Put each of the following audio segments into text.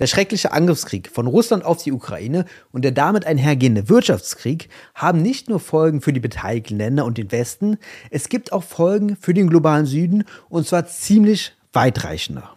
Der schreckliche Angriffskrieg von Russland auf die Ukraine und der damit einhergehende Wirtschaftskrieg haben nicht nur Folgen für die beteiligten Länder und den Westen, es gibt auch Folgen für den globalen Süden und zwar ziemlich weitreichender.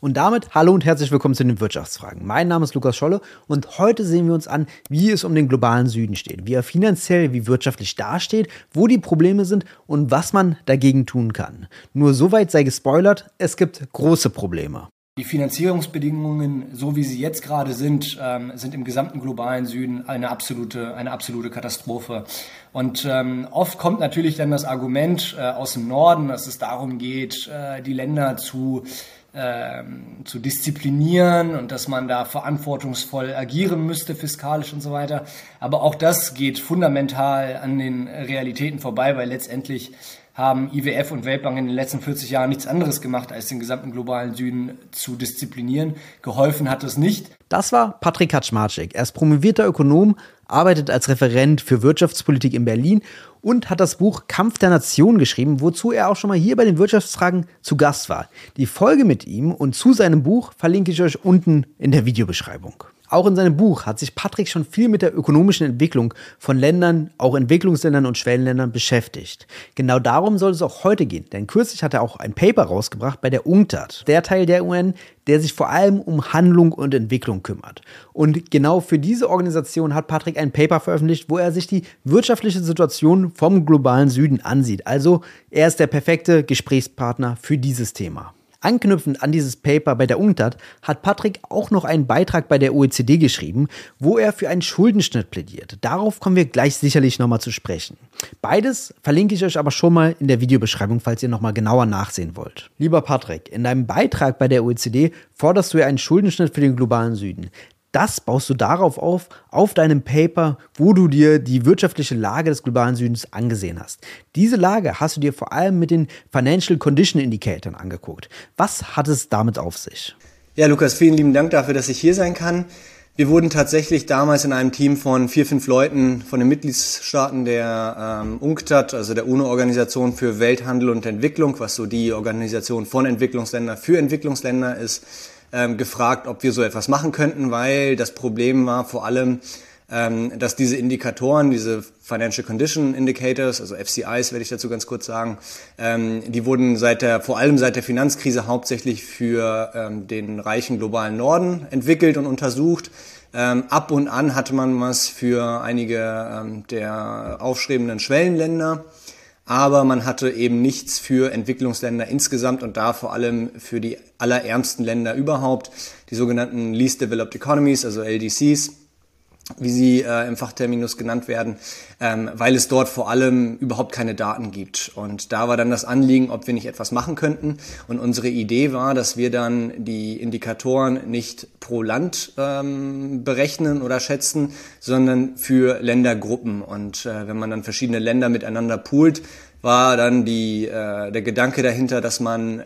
Und damit hallo und herzlich willkommen zu den Wirtschaftsfragen. Mein Name ist Lukas Scholle und heute sehen wir uns an, wie es um den globalen Süden steht, wie er finanziell, wie wirtschaftlich dasteht, wo die Probleme sind und was man dagegen tun kann. Nur soweit sei gespoilert, es gibt große Probleme. Die Finanzierungsbedingungen, so wie sie jetzt gerade sind, ähm, sind im gesamten globalen Süden eine absolute, eine absolute Katastrophe. Und ähm, oft kommt natürlich dann das Argument äh, aus dem Norden, dass es darum geht, äh, die Länder zu ähm, zu disziplinieren und dass man da verantwortungsvoll agieren müsste, fiskalisch und so weiter. Aber auch das geht fundamental an den Realitäten vorbei, weil letztendlich haben IWF und Weltbank in den letzten 40 Jahren nichts anderes gemacht, als den gesamten globalen Süden zu disziplinieren. Geholfen hat es nicht. Das war Patrick Kaczmarczyk. Er ist promovierter Ökonom, arbeitet als Referent für Wirtschaftspolitik in Berlin und hat das Buch Kampf der Nation geschrieben, wozu er auch schon mal hier bei den Wirtschaftsfragen zu Gast war. Die Folge mit ihm und zu seinem Buch verlinke ich euch unten in der Videobeschreibung. Auch in seinem Buch hat sich Patrick schon viel mit der ökonomischen Entwicklung von Ländern, auch Entwicklungsländern und Schwellenländern beschäftigt. Genau darum soll es auch heute gehen, denn kürzlich hat er auch ein Paper rausgebracht bei der UNCTAD, der Teil der UN, der sich vor allem um Handlung und Entwicklung kümmert. Und genau für diese Organisation hat Patrick ein Paper veröffentlicht, wo er sich die wirtschaftliche Situation vom globalen Süden ansieht. Also er ist der perfekte Gesprächspartner für dieses Thema. Anknüpfend an dieses Paper bei der UNCTAD hat Patrick auch noch einen Beitrag bei der OECD geschrieben, wo er für einen Schuldenschnitt plädiert. Darauf kommen wir gleich sicherlich nochmal zu sprechen. Beides verlinke ich euch aber schon mal in der Videobeschreibung, falls ihr nochmal genauer nachsehen wollt. Lieber Patrick, in deinem Beitrag bei der OECD forderst du ja einen Schuldenschnitt für den globalen Süden das baust du darauf auf, auf deinem Paper, wo du dir die wirtschaftliche Lage des globalen Südens angesehen hast. Diese Lage hast du dir vor allem mit den Financial Condition Indicatoren angeguckt. Was hat es damit auf sich? Ja, Lukas, vielen lieben Dank dafür, dass ich hier sein kann. Wir wurden tatsächlich damals in einem Team von vier, fünf Leuten von den Mitgliedstaaten der ähm, UNCTAD, also der UNO-Organisation für Welthandel und Entwicklung, was so die Organisation von Entwicklungsländern für Entwicklungsländer ist, ähm, gefragt, ob wir so etwas machen könnten, weil das Problem war vor allem, ähm, dass diese Indikatoren, diese Financial Condition Indicators, also FCIs werde ich dazu ganz kurz sagen, ähm, die wurden seit der, vor allem seit der Finanzkrise hauptsächlich für ähm, den reichen globalen Norden entwickelt und untersucht. Ähm, ab und an hatte man was für einige ähm, der aufstrebenden Schwellenländer aber man hatte eben nichts für Entwicklungsländer insgesamt und da vor allem für die allerärmsten Länder überhaupt, die sogenannten Least Developed Economies, also LDCs wie sie äh, im Fachterminus genannt werden, ähm, weil es dort vor allem überhaupt keine Daten gibt. Und da war dann das Anliegen, ob wir nicht etwas machen könnten. Und unsere Idee war, dass wir dann die Indikatoren nicht pro Land ähm, berechnen oder schätzen, sondern für Ländergruppen. Und äh, wenn man dann verschiedene Länder miteinander poolt, war dann die, äh, der Gedanke dahinter, dass man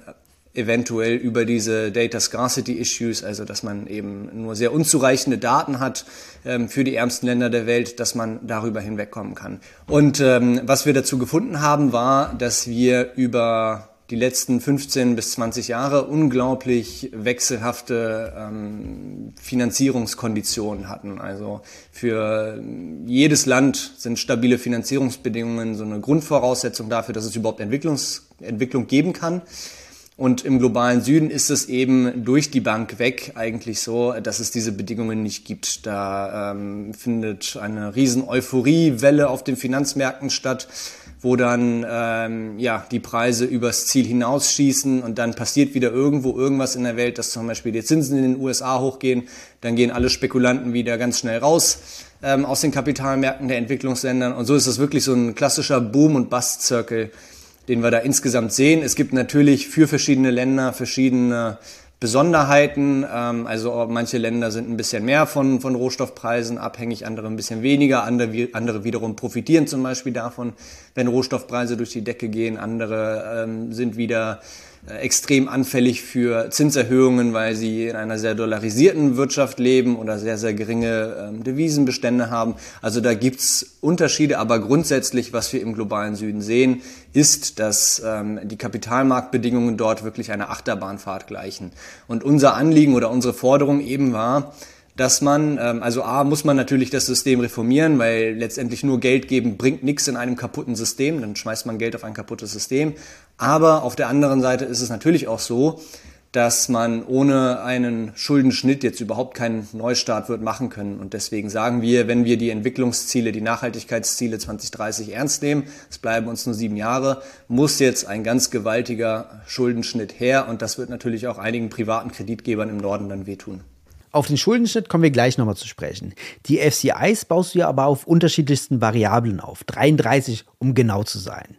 eventuell über diese Data Scarcity Issues, also dass man eben nur sehr unzureichende Daten hat ähm, für die ärmsten Länder der Welt, dass man darüber hinwegkommen kann. Und ähm, was wir dazu gefunden haben, war, dass wir über die letzten 15 bis 20 Jahre unglaublich wechselhafte ähm, Finanzierungskonditionen hatten. Also für jedes Land sind stabile Finanzierungsbedingungen so eine Grundvoraussetzung dafür, dass es überhaupt Entwicklungs Entwicklung geben kann. Und im globalen Süden ist es eben durch die Bank weg eigentlich so, dass es diese Bedingungen nicht gibt. Da ähm, findet eine riesen Euphoriewelle auf den Finanzmärkten statt, wo dann ähm, ja die Preise übers Ziel hinausschießen und dann passiert wieder irgendwo irgendwas in der Welt, dass zum Beispiel die Zinsen in den USA hochgehen, dann gehen alle Spekulanten wieder ganz schnell raus ähm, aus den Kapitalmärkten der Entwicklungsländern und so ist das wirklich so ein klassischer Boom- und Bust-Circle den wir da insgesamt sehen. Es gibt natürlich für verschiedene Länder verschiedene Besonderheiten. Ähm, also manche Länder sind ein bisschen mehr von, von Rohstoffpreisen abhängig, andere ein bisschen weniger. Andere, andere wiederum profitieren zum Beispiel davon, wenn Rohstoffpreise durch die Decke gehen. Andere ähm, sind wieder extrem anfällig für Zinserhöhungen, weil sie in einer sehr dollarisierten Wirtschaft leben oder sehr, sehr geringe ähm, Devisenbestände haben. Also da gibt's Unterschiede, aber grundsätzlich, was wir im globalen Süden sehen, ist, dass ähm, die Kapitalmarktbedingungen dort wirklich einer Achterbahnfahrt gleichen. Und unser Anliegen oder unsere Forderung eben war, dass man, ähm, also A, muss man natürlich das System reformieren, weil letztendlich nur Geld geben bringt nichts in einem kaputten System, dann schmeißt man Geld auf ein kaputtes System. Aber auf der anderen Seite ist es natürlich auch so, dass man ohne einen Schuldenschnitt jetzt überhaupt keinen Neustart wird machen können. Und deswegen sagen wir, wenn wir die Entwicklungsziele, die Nachhaltigkeitsziele 2030 ernst nehmen, es bleiben uns nur sieben Jahre, muss jetzt ein ganz gewaltiger Schuldenschnitt her. Und das wird natürlich auch einigen privaten Kreditgebern im Norden dann wehtun. Auf den Schuldenschnitt kommen wir gleich nochmal zu sprechen. Die FCIs baust du ja aber auf unterschiedlichsten Variablen auf. 33, um genau zu sein.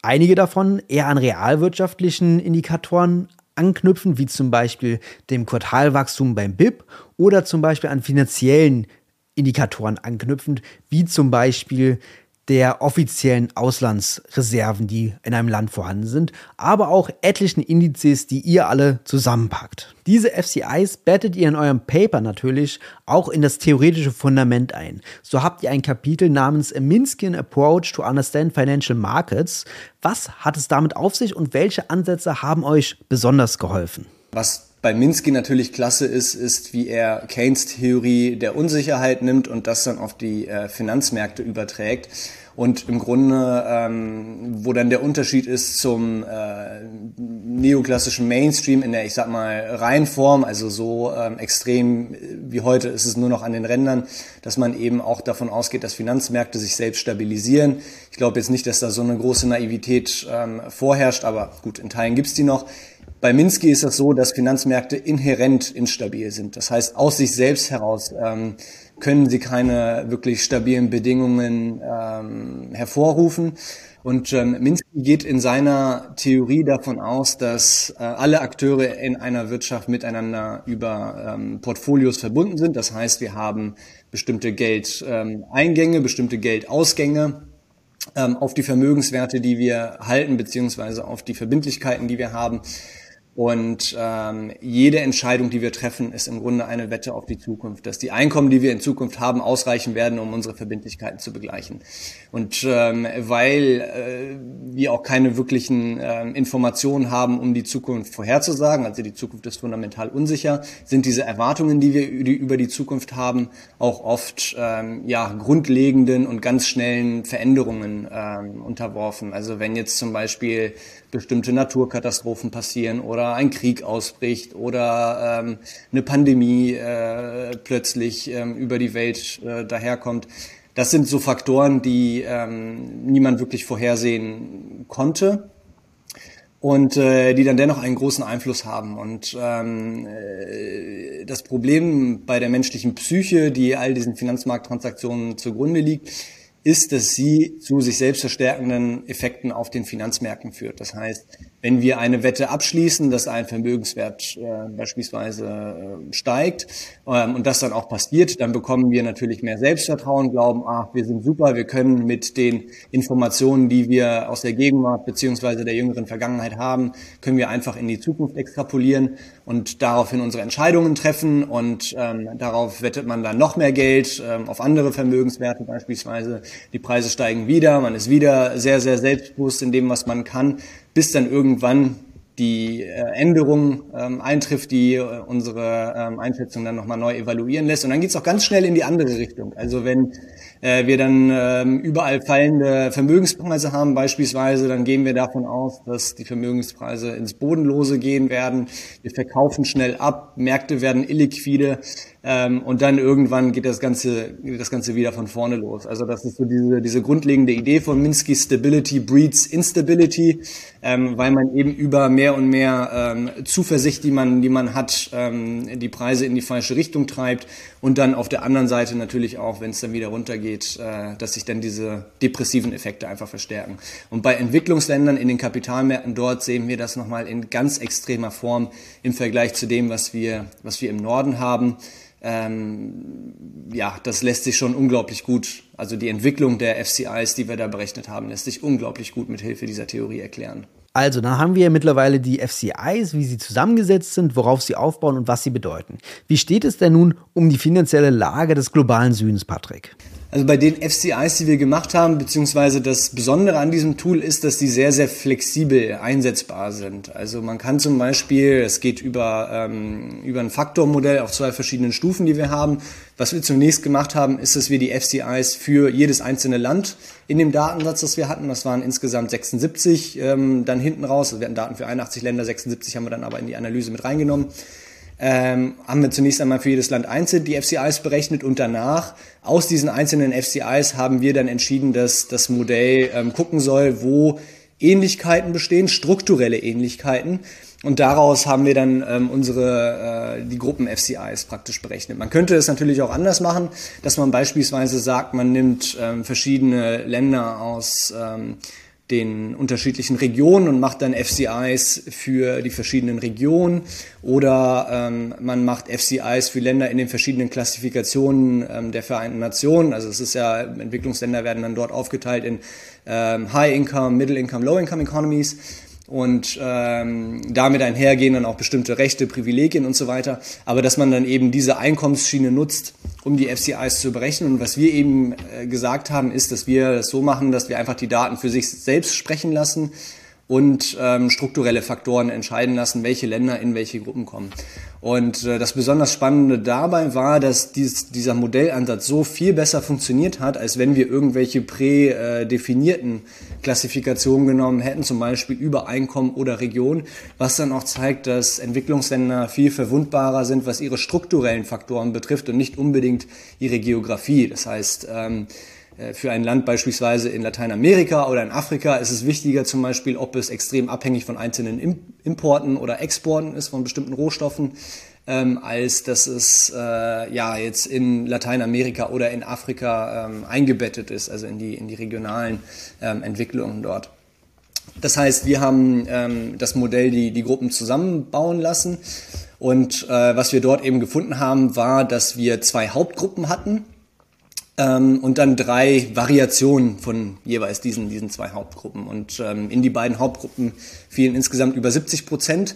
Einige davon eher an realwirtschaftlichen Indikatoren anknüpfen, wie zum Beispiel dem Quartalwachstum beim BIP oder zum Beispiel an finanziellen Indikatoren anknüpfend, wie zum Beispiel der offiziellen Auslandsreserven, die in einem Land vorhanden sind, aber auch etlichen Indizes, die ihr alle zusammenpackt. Diese FCIs bettet ihr in eurem Paper natürlich auch in das theoretische Fundament ein. So habt ihr ein Kapitel namens A Minskin Approach to Understand Financial Markets. Was hat es damit auf sich und welche Ansätze haben euch besonders geholfen? Was bei Minsky natürlich klasse ist, ist, wie er Keynes Theorie der Unsicherheit nimmt und das dann auf die äh, Finanzmärkte überträgt. Und im Grunde, ähm, wo dann der Unterschied ist zum äh, neoklassischen Mainstream in der, ich sag mal, Reihenform, also so ähm, extrem wie heute ist es nur noch an den Rändern, dass man eben auch davon ausgeht, dass Finanzmärkte sich selbst stabilisieren. Ich glaube jetzt nicht, dass da so eine große Naivität ähm, vorherrscht, aber gut, in Teilen gibt's die noch. Bei Minsky ist es so, dass Finanzmärkte inhärent instabil sind. Das heißt, aus sich selbst heraus ähm, können sie keine wirklich stabilen Bedingungen ähm, hervorrufen. Und ähm, Minsky geht in seiner Theorie davon aus, dass äh, alle Akteure in einer Wirtschaft miteinander über ähm, Portfolios verbunden sind. Das heißt, wir haben bestimmte Geldeingänge, ähm, bestimmte Geldausgänge ähm, auf die Vermögenswerte, die wir halten, beziehungsweise auf die Verbindlichkeiten, die wir haben. Und ähm, jede Entscheidung, die wir treffen, ist im Grunde eine Wette auf die Zukunft, dass die Einkommen, die wir in Zukunft haben, ausreichen werden, um unsere Verbindlichkeiten zu begleichen. Und ähm, weil äh, wir auch keine wirklichen äh, Informationen haben, um die Zukunft vorherzusagen, also die Zukunft ist fundamental unsicher, sind diese Erwartungen, die wir über die Zukunft haben, auch oft ähm, ja grundlegenden und ganz schnellen Veränderungen ähm, unterworfen. Also wenn jetzt zum Beispiel bestimmte Naturkatastrophen passieren oder ein Krieg ausbricht oder ähm, eine Pandemie äh, plötzlich ähm, über die Welt äh, daherkommt. Das sind so Faktoren, die ähm, niemand wirklich vorhersehen konnte und äh, die dann dennoch einen großen Einfluss haben. Und ähm, äh, das Problem bei der menschlichen Psyche, die all diesen Finanzmarkttransaktionen zugrunde liegt, ist, dass sie zu sich selbst verstärkenden Effekten auf den Finanzmärkten führt. Das heißt, wenn wir eine Wette abschließen, dass ein Vermögenswert äh, beispielsweise äh, steigt ähm, und das dann auch passiert, dann bekommen wir natürlich mehr Selbstvertrauen, glauben, ah, wir sind super, wir können mit den Informationen, die wir aus der Gegenwart beziehungsweise der jüngeren Vergangenheit haben, können wir einfach in die Zukunft extrapolieren und daraufhin unsere Entscheidungen treffen und ähm, darauf wettet man dann noch mehr Geld ähm, auf andere Vermögenswerte beispielsweise. Die Preise steigen wieder, man ist wieder sehr, sehr selbstbewusst in dem, was man kann bis dann irgendwann die äh, Änderung ähm, eintrifft, die äh, unsere ähm, Einschätzung dann nochmal neu evaluieren lässt. Und dann geht's auch ganz schnell in die andere Richtung. Also wenn äh, wir dann ähm, überall fallende Vermögenspreise haben beispielsweise, dann gehen wir davon aus, dass die Vermögenspreise ins Bodenlose gehen werden. Wir verkaufen schnell ab, Märkte werden illiquide. Ähm, und dann irgendwann geht das Ganze, geht das Ganze wieder von vorne los. Also das ist so diese, diese grundlegende Idee von Minsky, Stability breeds Instability, ähm, weil man eben über mehr und mehr ähm, Zuversicht, die man, die man hat, ähm, die Preise in die falsche Richtung treibt und dann auf der anderen Seite natürlich auch, wenn es dann wieder runtergeht, äh, dass sich dann diese depressiven Effekte einfach verstärken. Und bei Entwicklungsländern in den Kapitalmärkten dort sehen wir das nochmal in ganz extremer Form im Vergleich zu dem, was wir, was wir im Norden haben. Ähm, ja, das lässt sich schon unglaublich gut, also die Entwicklung der FCIs, die wir da berechnet haben, lässt sich unglaublich gut mit Hilfe dieser Theorie erklären. Also, da haben wir mittlerweile die FCIs, wie sie zusammengesetzt sind, worauf sie aufbauen und was sie bedeuten. Wie steht es denn nun um die finanzielle Lage des globalen Südens, Patrick? Also bei den FCIs, die wir gemacht haben, beziehungsweise das Besondere an diesem Tool ist, dass die sehr, sehr flexibel einsetzbar sind. Also man kann zum Beispiel, es geht über, ähm, über ein Faktormodell auf zwei verschiedenen Stufen, die wir haben. Was wir zunächst gemacht haben, ist, dass wir die FCIs für jedes einzelne Land in dem Datensatz, das wir hatten, das waren insgesamt 76, ähm, dann hinten raus, also wir hatten Daten für 81 Länder, 76 haben wir dann aber in die Analyse mit reingenommen ähm, haben wir zunächst einmal für jedes Land einzeln die FCIs berechnet und danach aus diesen einzelnen FCIs haben wir dann entschieden, dass das Modell ähm, gucken soll, wo Ähnlichkeiten bestehen, strukturelle Ähnlichkeiten. Und daraus haben wir dann ähm, unsere äh, die Gruppen FCIs praktisch berechnet. Man könnte es natürlich auch anders machen, dass man beispielsweise sagt, man nimmt ähm, verschiedene Länder aus ähm, den unterschiedlichen Regionen und macht dann FCIs für die verschiedenen Regionen oder ähm, man macht FCIs für Länder in den verschiedenen Klassifikationen ähm, der Vereinten Nationen. Also es ist ja, Entwicklungsländer werden dann dort aufgeteilt in ähm, High Income, Middle Income, Low Income Economies und ähm, damit einhergehen dann auch bestimmte Rechte, Privilegien und so weiter. Aber dass man dann eben diese Einkommensschiene nutzt, um die FCIs zu berechnen. Und was wir eben äh, gesagt haben, ist, dass wir es so machen, dass wir einfach die Daten für sich selbst sprechen lassen und ähm, strukturelle Faktoren entscheiden lassen, welche Länder in welche Gruppen kommen. Und äh, das besonders Spannende dabei war, dass dies, dieser Modellansatz so viel besser funktioniert hat, als wenn wir irgendwelche prädefinierten Klassifikationen genommen hätten, zum Beispiel über Einkommen oder Region, was dann auch zeigt, dass Entwicklungsländer viel verwundbarer sind, was ihre strukturellen Faktoren betrifft und nicht unbedingt ihre Geografie. Das heißt, ähm, äh, für ein Land beispielsweise in Lateinamerika oder in Afrika ist es wichtiger zum Beispiel, ob es extrem abhängig von einzelnen Importen oder Exporten ist von bestimmten Rohstoffen, ähm, als dass es äh, ja jetzt in Lateinamerika oder in Afrika ähm, eingebettet ist, also in die, in die regionalen ähm, Entwicklungen dort. Das heißt, wir haben ähm, das Modell die, die Gruppen zusammenbauen lassen und äh, was wir dort eben gefunden haben, war, dass wir zwei Hauptgruppen hatten ähm, und dann drei Variationen von jeweils diesen, diesen zwei Hauptgruppen. Und ähm, in die beiden Hauptgruppen fielen insgesamt über 70 Prozent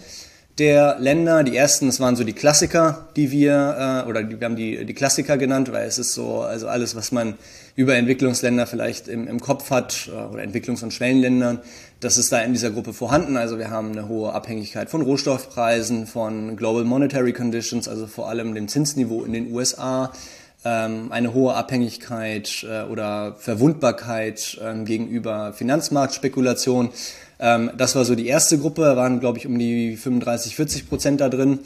der Länder. Die ersten, das waren so die Klassiker, die wir, äh, oder die, wir haben die, die Klassiker genannt, weil es ist so, also alles, was man über Entwicklungsländer vielleicht im, im Kopf hat, äh, oder Entwicklungs- und Schwellenländern, das ist da in dieser Gruppe vorhanden. Also wir haben eine hohe Abhängigkeit von Rohstoffpreisen, von Global Monetary Conditions, also vor allem dem Zinsniveau in den USA, ähm, eine hohe Abhängigkeit äh, oder Verwundbarkeit ähm, gegenüber Finanzmarktspekulation. Ähm, das war so die erste Gruppe, waren glaube ich um die 35, 40 Prozent da drin.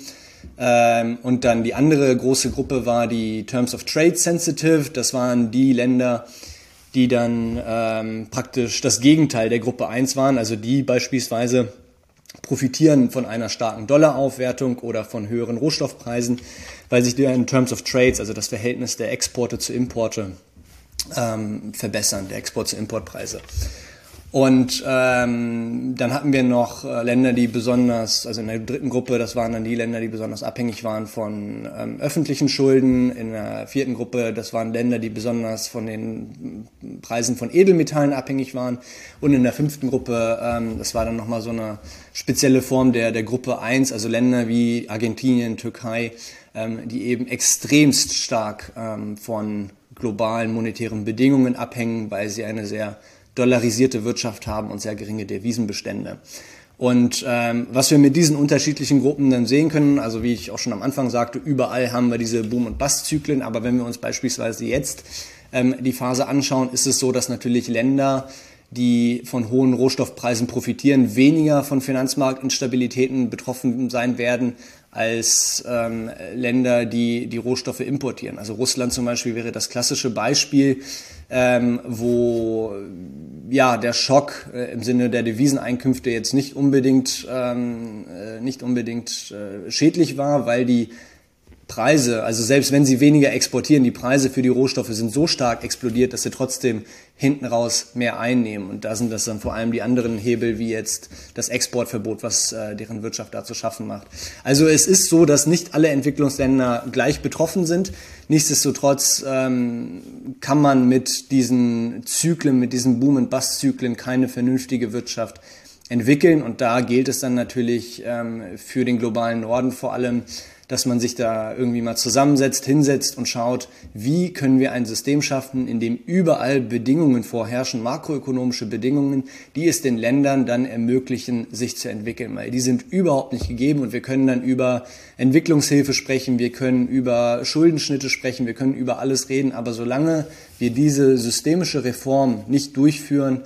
Ähm, und dann die andere große Gruppe war die Terms of Trade Sensitive. Das waren die Länder, die dann ähm, praktisch das Gegenteil der Gruppe 1 waren, also die beispielsweise profitieren von einer starken Dollaraufwertung oder von höheren Rohstoffpreisen, weil sich in Terms of Trades, also das Verhältnis der Exporte zu Importe, ähm, verbessern, der Export zu Importpreise. Und ähm, dann hatten wir noch äh, Länder, die besonders, also in der dritten Gruppe, das waren dann die Länder, die besonders abhängig waren von ähm, öffentlichen Schulden. In der vierten Gruppe, das waren Länder, die besonders von den Preisen von Edelmetallen abhängig waren. Und in der fünften Gruppe, ähm, das war dann nochmal so eine spezielle Form der, der Gruppe 1, also Länder wie Argentinien, Türkei, ähm, die eben extremst stark ähm, von globalen monetären Bedingungen abhängen, weil sie eine sehr dollarisierte Wirtschaft haben und sehr geringe Devisenbestände. Und ähm, was wir mit diesen unterschiedlichen Gruppen dann sehen können, also wie ich auch schon am Anfang sagte, überall haben wir diese Boom- und Bust-Zyklen, aber wenn wir uns beispielsweise jetzt ähm, die Phase anschauen, ist es so, dass natürlich Länder, die von hohen Rohstoffpreisen profitieren, weniger von Finanzmarktinstabilitäten betroffen sein werden als ähm, Länder, die die Rohstoffe importieren. Also Russland zum Beispiel wäre das klassische Beispiel, ähm, wo ja der Schock äh, im Sinne der Deviseneinkünfte jetzt nicht unbedingt ähm, äh, nicht unbedingt äh, schädlich war, weil die Preise, also selbst wenn sie weniger exportieren, die Preise für die Rohstoffe sind so stark explodiert, dass sie trotzdem hinten raus mehr einnehmen. Und da sind das dann vor allem die anderen Hebel, wie jetzt das Exportverbot, was äh, deren Wirtschaft da zu schaffen macht. Also es ist so, dass nicht alle Entwicklungsländer gleich betroffen sind. Nichtsdestotrotz ähm, kann man mit diesen Zyklen, mit diesen Boom- und Bust-Zyklen keine vernünftige Wirtschaft entwickeln. Und da gilt es dann natürlich ähm, für den globalen Norden vor allem, dass man sich da irgendwie mal zusammensetzt, hinsetzt und schaut, wie können wir ein System schaffen, in dem überall Bedingungen vorherrschen, makroökonomische Bedingungen, die es den Ländern dann ermöglichen, sich zu entwickeln. Weil die sind überhaupt nicht gegeben und wir können dann über Entwicklungshilfe sprechen, wir können über Schuldenschnitte sprechen, wir können über alles reden, aber solange wir diese systemische Reform nicht durchführen,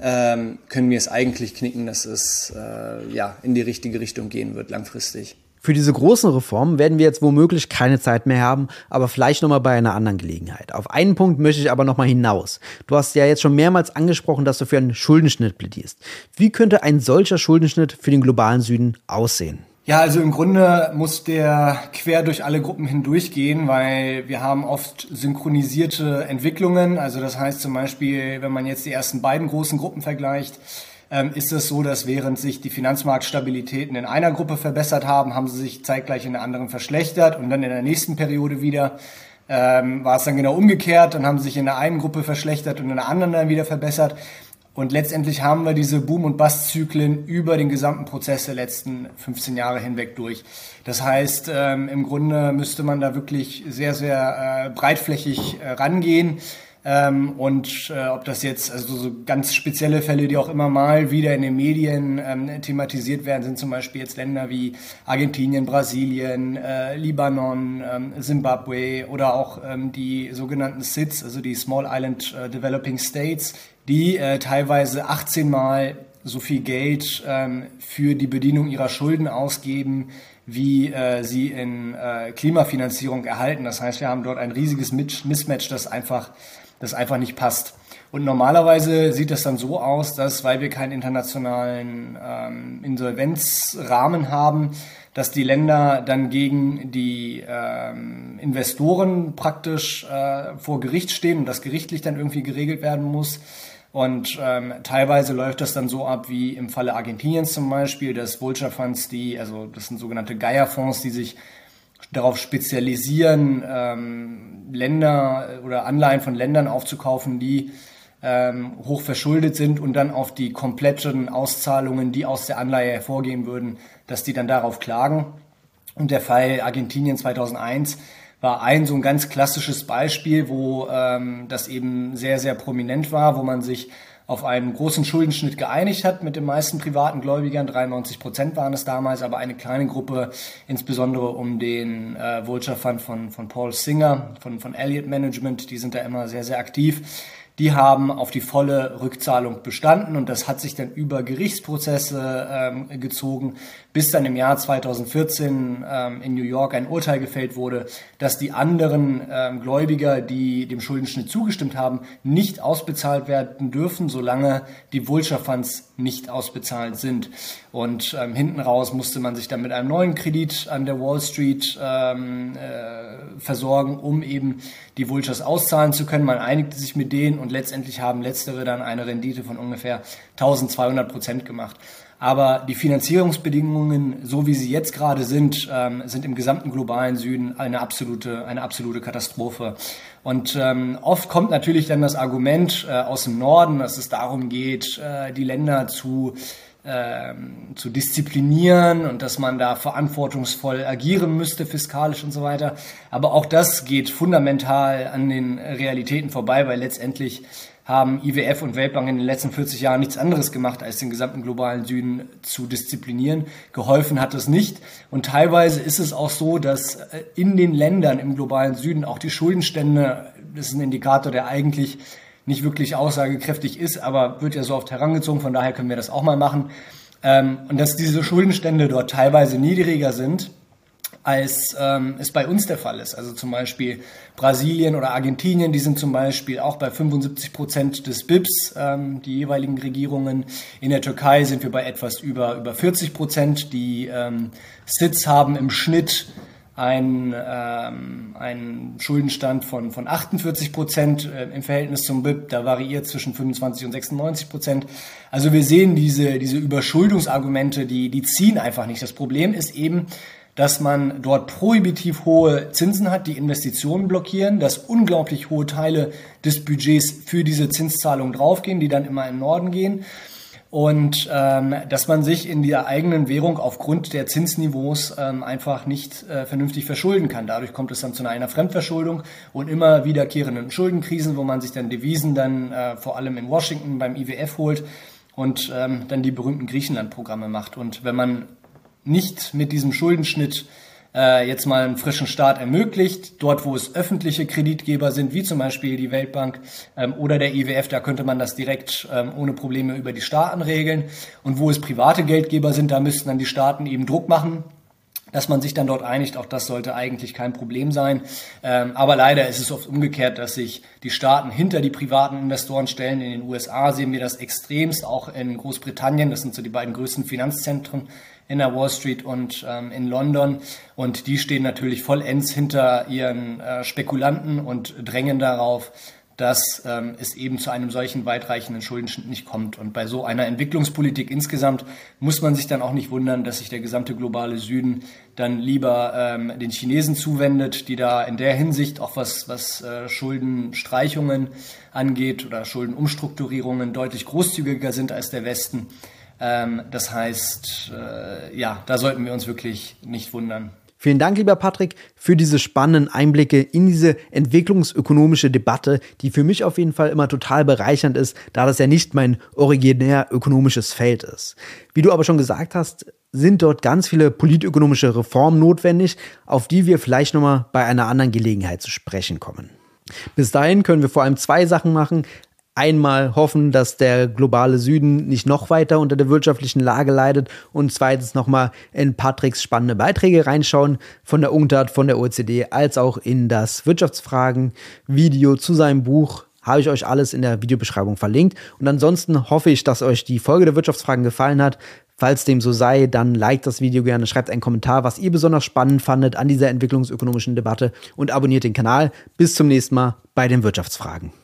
ähm, können wir es eigentlich knicken, dass es äh, ja in die richtige Richtung gehen wird langfristig. Für diese großen Reformen werden wir jetzt womöglich keine Zeit mehr haben, aber vielleicht nochmal bei einer anderen Gelegenheit. Auf einen Punkt möchte ich aber nochmal hinaus. Du hast ja jetzt schon mehrmals angesprochen, dass du für einen Schuldenschnitt plädierst. Wie könnte ein solcher Schuldenschnitt für den globalen Süden aussehen? Ja, also im Grunde muss der quer durch alle Gruppen hindurchgehen, weil wir haben oft synchronisierte Entwicklungen. Also das heißt zum Beispiel, wenn man jetzt die ersten beiden großen Gruppen vergleicht, ist es so, dass während sich die Finanzmarktstabilitäten in einer Gruppe verbessert haben, haben sie sich zeitgleich in der anderen verschlechtert und dann in der nächsten Periode wieder ähm, war es dann genau umgekehrt, dann haben sie sich in der einen Gruppe verschlechtert und in der anderen dann wieder verbessert. Und letztendlich haben wir diese Boom- und Bust-Zyklen über den gesamten Prozess der letzten 15 Jahre hinweg durch. Das heißt, ähm, im Grunde müsste man da wirklich sehr, sehr äh, breitflächig äh, rangehen. Ähm, und äh, ob das jetzt, also so ganz spezielle Fälle, die auch immer mal wieder in den Medien ähm, thematisiert werden, sind zum Beispiel jetzt Länder wie Argentinien, Brasilien, äh, Libanon, ähm, Zimbabwe oder auch ähm, die sogenannten SIDS, also die Small Island äh, Developing States, die äh, teilweise 18 Mal so viel Geld ähm, für die Bedienung ihrer Schulden ausgeben, wie äh, sie in äh, Klimafinanzierung erhalten. Das heißt, wir haben dort ein riesiges Mismatch, das einfach das einfach nicht passt. Und normalerweise sieht das dann so aus, dass, weil wir keinen internationalen ähm, Insolvenzrahmen haben, dass die Länder dann gegen die ähm, Investoren praktisch äh, vor Gericht stehen und das gerichtlich dann irgendwie geregelt werden muss. Und ähm, teilweise läuft das dann so ab wie im Falle Argentiniens zum Beispiel, dass Vulture Funds, die, also das sind sogenannte Geierfonds, die sich darauf spezialisieren, ähm, Länder oder Anleihen von Ländern aufzukaufen, die ähm, hoch verschuldet sind und dann auf die kompletten Auszahlungen, die aus der Anleihe hervorgehen würden, dass die dann darauf klagen. Und der Fall Argentinien 2001 war ein so ein ganz klassisches Beispiel, wo ähm, das eben sehr, sehr prominent war, wo man sich auf einen großen Schuldenschnitt geeinigt hat mit den meisten privaten Gläubigern. 93 Prozent waren es damals, aber eine kleine Gruppe, insbesondere um den äh, Vulture Fund von, von Paul Singer, von, von Elliott Management, die sind da immer sehr, sehr aktiv die haben auf die volle Rückzahlung bestanden und das hat sich dann über Gerichtsprozesse ähm, gezogen, bis dann im Jahr 2014 ähm, in New York ein Urteil gefällt wurde, dass die anderen ähm, Gläubiger, die dem Schuldenschnitt zugestimmt haben, nicht ausbezahlt werden dürfen, solange die Vulture Funds nicht ausbezahlt sind. Und ähm, hinten raus musste man sich dann mit einem neuen Kredit an der Wall Street ähm, äh, versorgen, um eben die Vultures auszahlen zu können. Man einigte sich mit denen und letztendlich haben letztere dann eine Rendite von ungefähr 1200 Prozent gemacht. Aber die Finanzierungsbedingungen, so wie sie jetzt gerade sind, ähm, sind im gesamten globalen Süden eine absolute, eine absolute Katastrophe. Und ähm, oft kommt natürlich dann das Argument äh, aus dem Norden, dass es darum geht, äh, die Länder zu ähm, zu disziplinieren und dass man da verantwortungsvoll agieren müsste, fiskalisch und so weiter. Aber auch das geht fundamental an den Realitäten vorbei, weil letztendlich haben IWF und Weltbank in den letzten 40 Jahren nichts anderes gemacht, als den gesamten globalen Süden zu disziplinieren. Geholfen hat es nicht. Und teilweise ist es auch so, dass äh, in den Ländern im globalen Süden auch die Schuldenstände, das ist ein Indikator, der eigentlich nicht wirklich aussagekräftig ist, aber wird ja so oft herangezogen, von daher können wir das auch mal machen. Ähm, und dass diese Schuldenstände dort teilweise niedriger sind, als ähm, es bei uns der Fall ist. Also zum Beispiel Brasilien oder Argentinien, die sind zum Beispiel auch bei 75 Prozent des BIPs, ähm, die jeweiligen Regierungen. In der Türkei sind wir bei etwas über, über 40 Prozent. Die ähm, SITs haben im Schnitt ein, ähm, ein Schuldenstand von, von 48 Prozent äh, im Verhältnis zum BIP, da variiert zwischen 25 und 96 Prozent. Also wir sehen diese, diese Überschuldungsargumente, die, die ziehen einfach nicht. Das Problem ist eben, dass man dort prohibitiv hohe Zinsen hat, die Investitionen blockieren, dass unglaublich hohe Teile des Budgets für diese Zinszahlungen draufgehen, die dann immer in den Norden gehen. Und ähm, dass man sich in der eigenen Währung aufgrund der Zinsniveaus ähm, einfach nicht äh, vernünftig verschulden kann. Dadurch kommt es dann zu einer Fremdverschuldung und immer wiederkehrenden Schuldenkrisen, wo man sich dann Devisen dann äh, vor allem in Washington beim IWF holt und ähm, dann die berühmten Griechenland-Programme macht. Und wenn man nicht mit diesem Schuldenschnitt äh, jetzt mal einen frischen Start ermöglicht. Dort, wo es öffentliche Kreditgeber sind, wie zum Beispiel die Weltbank ähm, oder der IWF, da könnte man das direkt ähm, ohne Probleme über die Staaten regeln. Und wo es private Geldgeber sind, da müssten dann die Staaten eben Druck machen, dass man sich dann dort einigt, auch das sollte eigentlich kein Problem sein. Ähm, aber leider ist es oft umgekehrt, dass sich die Staaten hinter die privaten Investoren stellen. In den USA sehen wir das extremst, auch in Großbritannien. Das sind so die beiden größten Finanzzentren in der Wall Street und ähm, in London. Und die stehen natürlich vollends hinter ihren äh, Spekulanten und drängen darauf, dass ähm, es eben zu einem solchen weitreichenden Schuldenschnitt nicht kommt. Und bei so einer Entwicklungspolitik insgesamt muss man sich dann auch nicht wundern, dass sich der gesamte globale Süden dann lieber ähm, den Chinesen zuwendet, die da in der Hinsicht auch was, was äh, Schuldenstreichungen angeht oder Schuldenumstrukturierungen deutlich großzügiger sind als der Westen. Ähm, das heißt, äh, ja, da sollten wir uns wirklich nicht wundern. Vielen Dank, lieber Patrick, für diese spannenden Einblicke in diese entwicklungsökonomische Debatte, die für mich auf jeden Fall immer total bereichernd ist, da das ja nicht mein originär ökonomisches Feld ist. Wie du aber schon gesagt hast, sind dort ganz viele politökonomische Reformen notwendig, auf die wir vielleicht nochmal bei einer anderen Gelegenheit zu sprechen kommen. Bis dahin können wir vor allem zwei Sachen machen einmal hoffen, dass der globale Süden nicht noch weiter unter der wirtschaftlichen Lage leidet und zweitens nochmal in Patricks spannende Beiträge reinschauen von der UNCTAD, von der OECD, als auch in das Wirtschaftsfragen-Video zu seinem Buch habe ich euch alles in der Videobeschreibung verlinkt. Und ansonsten hoffe ich, dass euch die Folge der Wirtschaftsfragen gefallen hat. Falls dem so sei, dann liked das Video gerne, schreibt einen Kommentar, was ihr besonders spannend fandet an dieser entwicklungsökonomischen Debatte und abonniert den Kanal. Bis zum nächsten Mal bei den Wirtschaftsfragen.